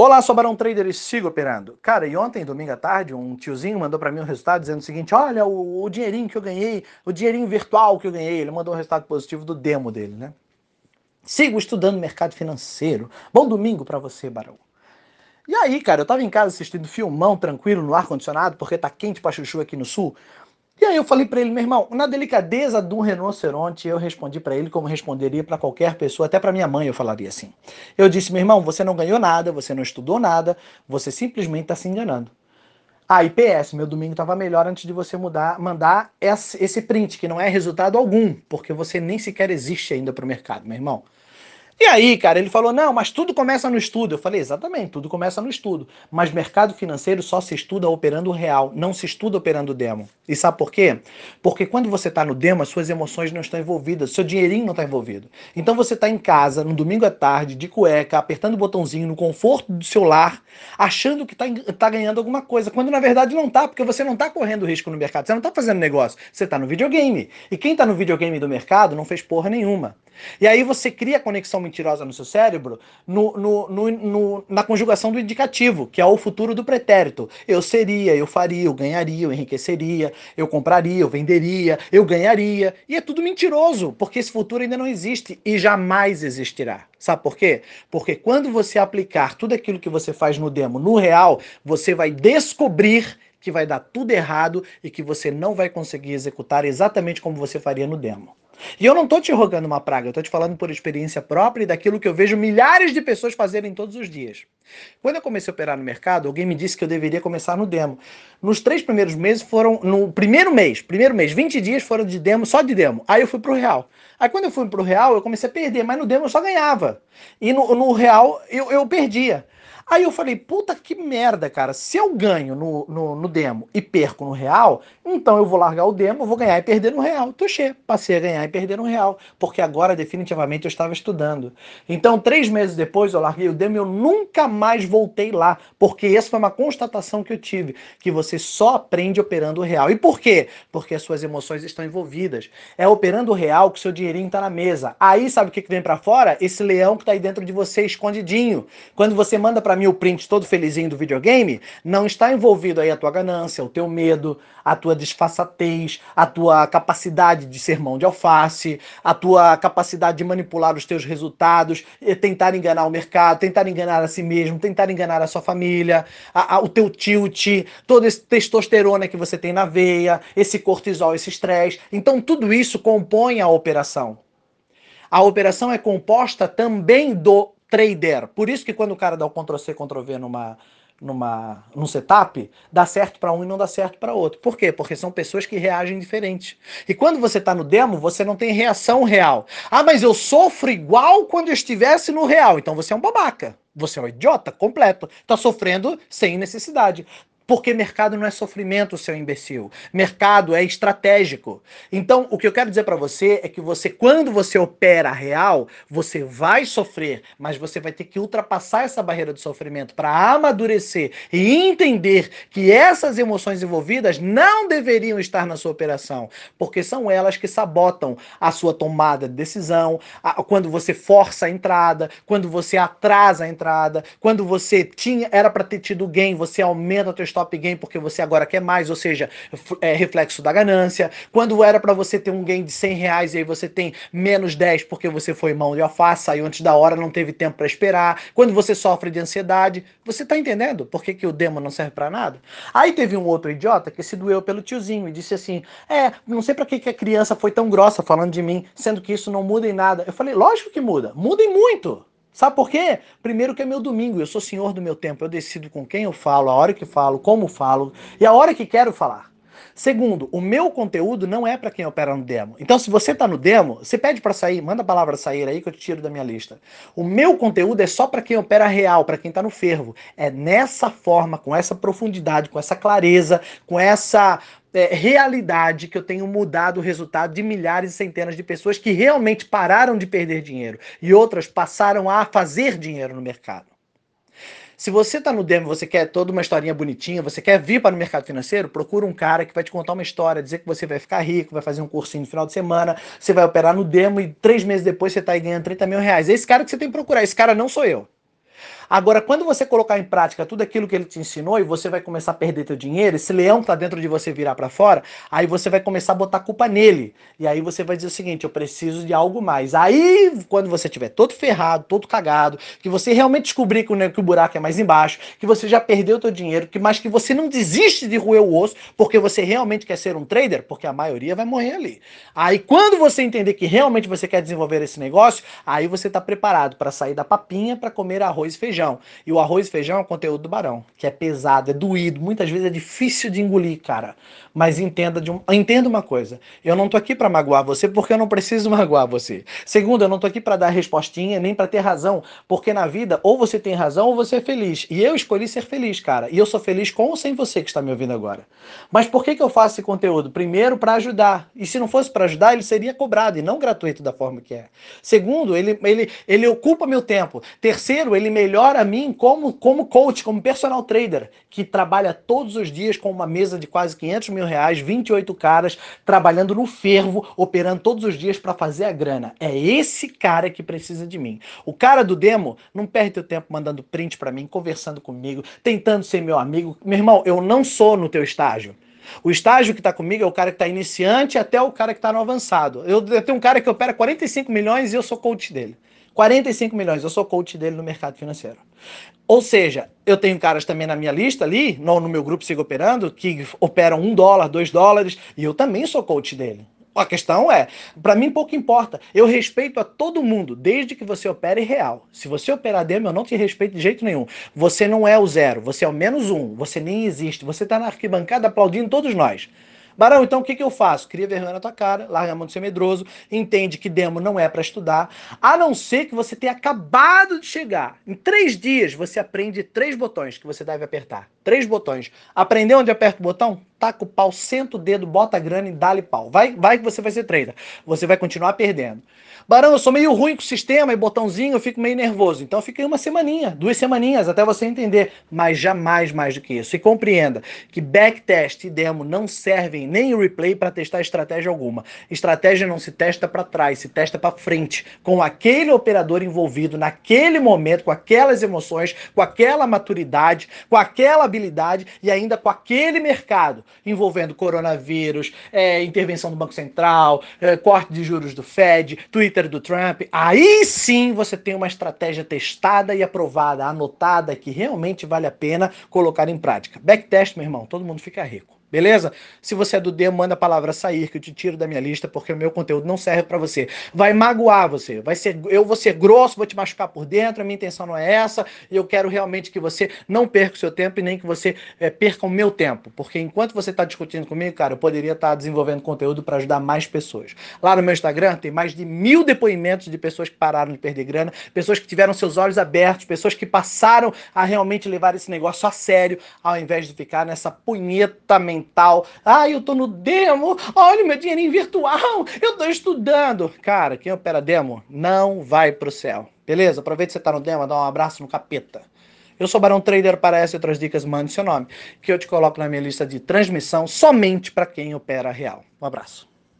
Olá, sou Barão Trader e sigo operando. Cara, e ontem, domingo à tarde, um tiozinho mandou para mim um resultado dizendo o seguinte: olha, o, o, dinheirinho que eu ganhei, o dinheirinho virtual que eu ganhei. Ele mandou um resultado positivo do demo dele, né? Sigo estudando mercado financeiro. Bom domingo para você, Barão. E aí, cara, eu tava em casa assistindo filmão tranquilo no ar-condicionado, porque tá quente pra chuchu aqui no sul. E aí eu falei para ele, meu irmão, na delicadeza do rinoceronte, eu respondi para ele como responderia para qualquer pessoa, até para minha mãe eu falaria assim. Eu disse, meu irmão, você não ganhou nada, você não estudou nada, você simplesmente está se enganando. Ah, e PS, meu domingo estava melhor antes de você mudar, mandar esse print, que não é resultado algum, porque você nem sequer existe ainda para o mercado, meu irmão. E aí, cara, ele falou: não, mas tudo começa no estudo. Eu falei: exatamente, tudo começa no estudo. Mas mercado financeiro só se estuda operando real, não se estuda operando demo. E sabe por quê? Porque quando você está no demo, as suas emoções não estão envolvidas, seu dinheirinho não está envolvido. Então você está em casa, no domingo à tarde, de cueca, apertando o botãozinho no conforto do seu lar, achando que está tá ganhando alguma coisa, quando na verdade não está, porque você não está correndo risco no mercado, você não está fazendo negócio, você está no videogame. E quem está no videogame do mercado não fez porra nenhuma. E aí você cria conexão mentirosa no seu cérebro no, no, no, no, na conjugação do indicativo, que é o futuro do pretérito. Eu seria, eu faria, eu ganharia, eu enriqueceria, eu compraria, eu venderia, eu ganharia. E é tudo mentiroso, porque esse futuro ainda não existe e jamais existirá. Sabe por quê? Porque quando você aplicar tudo aquilo que você faz no demo no real, você vai descobrir que vai dar tudo errado e que você não vai conseguir executar exatamente como você faria no demo. E eu não estou te rogando uma praga, eu estou te falando por experiência própria e daquilo que eu vejo milhares de pessoas fazerem todos os dias. Quando eu comecei a operar no mercado, alguém me disse que eu deveria começar no demo. Nos três primeiros meses foram, no primeiro mês, primeiro mês, 20 dias foram de demo, só de demo. Aí eu fui pro real. Aí quando eu fui pro real, eu comecei a perder, mas no demo eu só ganhava. E no, no real eu, eu perdia. Aí eu falei, puta que merda, cara. Se eu ganho no, no, no, demo e perco no real, então eu vou largar o demo, vou ganhar e perder no real. Tuxê, passei a ganhar e perder no real. Porque agora, definitivamente, eu estava estudando. Então, três meses depois, eu larguei o demo e eu nunca mais voltei lá. Porque essa foi uma constatação que eu tive. Que você só aprende operando o real. E por quê? Porque as suas emoções estão envolvidas. É operando o real que seu dinheirinho está na mesa. Aí, sabe o que, que vem para fora? Esse leão que está aí dentro de você, escondidinho. Quando você manda para mim o todo felizinho do videogame, não está envolvido aí a tua ganância, o teu medo, a tua disfarçatez, a tua capacidade de ser mão de alface, a tua capacidade de manipular os teus resultados, tentar enganar o mercado, tentar enganar a si mesmo, tentar enganar a sua família, a, a, o teu tilt, todo esse testosterona que você tem na veia, esse cortisol, esse estresse. Então tudo isso compõe a operação. A operação é composta também do trader. Por isso que quando o cara dá o Ctrl C, Ctrl V numa numa num setup, dá certo para um e não dá certo para outro. Por quê? Porque são pessoas que reagem diferente. E quando você está no demo, você não tem reação real. Ah, mas eu sofro igual quando eu estivesse no real. Então você é um babaca. Você é um idiota completo. Está sofrendo sem necessidade. Porque mercado não é sofrimento, seu imbecil. Mercado é estratégico. Então, o que eu quero dizer para você é que você, quando você opera real, você vai sofrer, mas você vai ter que ultrapassar essa barreira do sofrimento para amadurecer e entender que essas emoções envolvidas não deveriam estar na sua operação, porque são elas que sabotam a sua tomada de decisão, a, quando você força a entrada, quando você atrasa a entrada, quando você tinha era para ter tido gain, você aumenta a tua stop gain porque você agora quer mais, ou seja, é reflexo da ganância. Quando era para você ter um gain de 100 reais e aí você tem menos 10 porque você foi mão de alface, saiu antes da hora, não teve tempo para esperar. Quando você sofre de ansiedade, você tá entendendo por que, que o demo não serve para nada? Aí teve um outro idiota que se doeu pelo tiozinho e disse assim: É, não sei para que, que a criança foi tão grossa falando de mim, sendo que isso não muda em nada. Eu falei: Lógico que muda, muda em muito. Sabe por quê? Primeiro que é meu domingo, eu sou senhor do meu tempo, eu decido com quem eu falo, a hora que falo, como falo e a hora que quero falar. Segundo, o meu conteúdo não é para quem opera no demo. Então, se você está no demo, você pede para sair, manda a palavra sair aí que eu te tiro da minha lista. O meu conteúdo é só para quem opera real, para quem está no fervo. É nessa forma, com essa profundidade, com essa clareza, com essa é, realidade que eu tenho mudado o resultado de milhares e centenas de pessoas que realmente pararam de perder dinheiro e outras passaram a fazer dinheiro no mercado. Se você está no demo, você quer toda uma historinha bonitinha, você quer vir para o mercado financeiro, procura um cara que vai te contar uma história, dizer que você vai ficar rico, vai fazer um cursinho no final de semana, você vai operar no demo e três meses depois você está aí ganhando 30 mil reais. É esse cara que você tem que procurar. Esse cara não sou eu. Agora, quando você colocar em prática tudo aquilo que ele te ensinou e você vai começar a perder teu dinheiro, esse leão que tá dentro de você virar para fora, aí você vai começar a botar culpa nele. E aí você vai dizer o seguinte, eu preciso de algo mais. Aí, quando você tiver todo ferrado, todo cagado, que você realmente descobrir que o, buraco é mais embaixo, que você já perdeu teu dinheiro, que mas que você não desiste de roer o osso, porque você realmente quer ser um trader, porque a maioria vai morrer ali. Aí, quando você entender que realmente você quer desenvolver esse negócio, aí você está preparado para sair da papinha para comer arroz e feijão. E o arroz e feijão é o conteúdo do barão, que é pesado, é doído, muitas vezes é difícil de engolir, cara. Mas entenda, de um, entenda uma coisa: eu não tô aqui para magoar você porque eu não preciso magoar você. Segundo, eu não tô aqui para dar respostinha nem para ter razão, porque na vida ou você tem razão ou você é feliz. E eu escolhi ser feliz, cara. E eu sou feliz com ou sem você que está me ouvindo agora. Mas por que, que eu faço esse conteúdo? Primeiro, para ajudar. E se não fosse para ajudar, ele seria cobrado e não gratuito da forma que é. Segundo, ele, ele, ele ocupa meu tempo. Terceiro, ele melhora a mim como, como coach, como personal trader, que trabalha todos os dias com uma mesa de quase 500 mil reais, 28 caras, trabalhando no fervo, operando todos os dias para fazer a grana. É esse cara que precisa de mim. O cara do demo não perde teu tempo mandando print para mim, conversando comigo, tentando ser meu amigo. Meu irmão, eu não sou no teu estágio. O estágio que está comigo é o cara que está iniciante até o cara que está no avançado. Eu, eu, tenho um cara que opera 45 milhões e eu sou coach dele. 45 milhões, eu sou coach dele no mercado financeiro. Ou seja, eu tenho caras também na minha lista ali, no, no meu grupo Siga Operando, que operam um dólar, dois dólares, e eu também sou coach dele. A questão é, para mim pouco importa. Eu respeito a todo mundo, desde que você opere real. Se você operar demo, eu não te respeito de jeito nenhum. Você não é o zero, você é o menos um. Você nem existe. Você tá na arquibancada aplaudindo todos nós. Barão, então o que, que eu faço? Cria vergonha na tua cara, larga a mão de ser medroso, entende que demo não é para estudar, a não ser que você tenha acabado de chegar. Em três dias você aprende três botões que você deve apertar. Três botões. Aprendeu onde aperta o botão? Taca o pau, senta o dedo, bota a grana e dá-lhe pau. Vai, vai que você vai ser trader. Você vai continuar perdendo. Barão, eu sou meio ruim com o sistema e botãozinho, eu fico meio nervoso. Então fiquei uma semaninha, duas semaninhas, até você entender. Mas jamais mais do que isso. E compreenda que backtest e demo não servem nem replay para testar estratégia alguma. Estratégia não se testa para trás, se testa para frente, com aquele operador envolvido naquele momento, com aquelas emoções, com aquela maturidade, com aquela habilidade e ainda com aquele mercado, envolvendo coronavírus, é, intervenção do Banco Central, é, corte de juros do Fed, Twitter Twitter do Trump, aí sim você tem uma estratégia testada e aprovada, anotada, que realmente vale a pena colocar em prática. Backtest, meu irmão, todo mundo fica rico. Beleza? Se você é do D, manda a palavra sair, que eu te tiro da minha lista, porque o meu conteúdo não serve para você. Vai magoar você. Vai ser, eu vou ser grosso, vou te machucar por dentro, a minha intenção não é essa, e eu quero realmente que você não perca o seu tempo e nem que você é, perca o meu tempo. Porque enquanto você está discutindo comigo, cara, eu poderia estar tá desenvolvendo conteúdo para ajudar mais pessoas. Lá no meu Instagram tem mais de mil depoimentos de pessoas que pararam de perder grana, pessoas que tiveram seus olhos abertos, pessoas que passaram a realmente levar esse negócio a sério, ao invés de ficar nessa punheta mental mental. Ah, eu tô no demo. Olha meu dinheirinho virtual. Eu tô estudando. Cara, quem opera demo não vai pro céu. Beleza? Aproveita que você tá no demo, dá um abraço no capeta. Eu sou Barão Trader para essa e outras dicas, mande seu nome, que eu te coloco na minha lista de transmissão somente para quem opera real. Um abraço.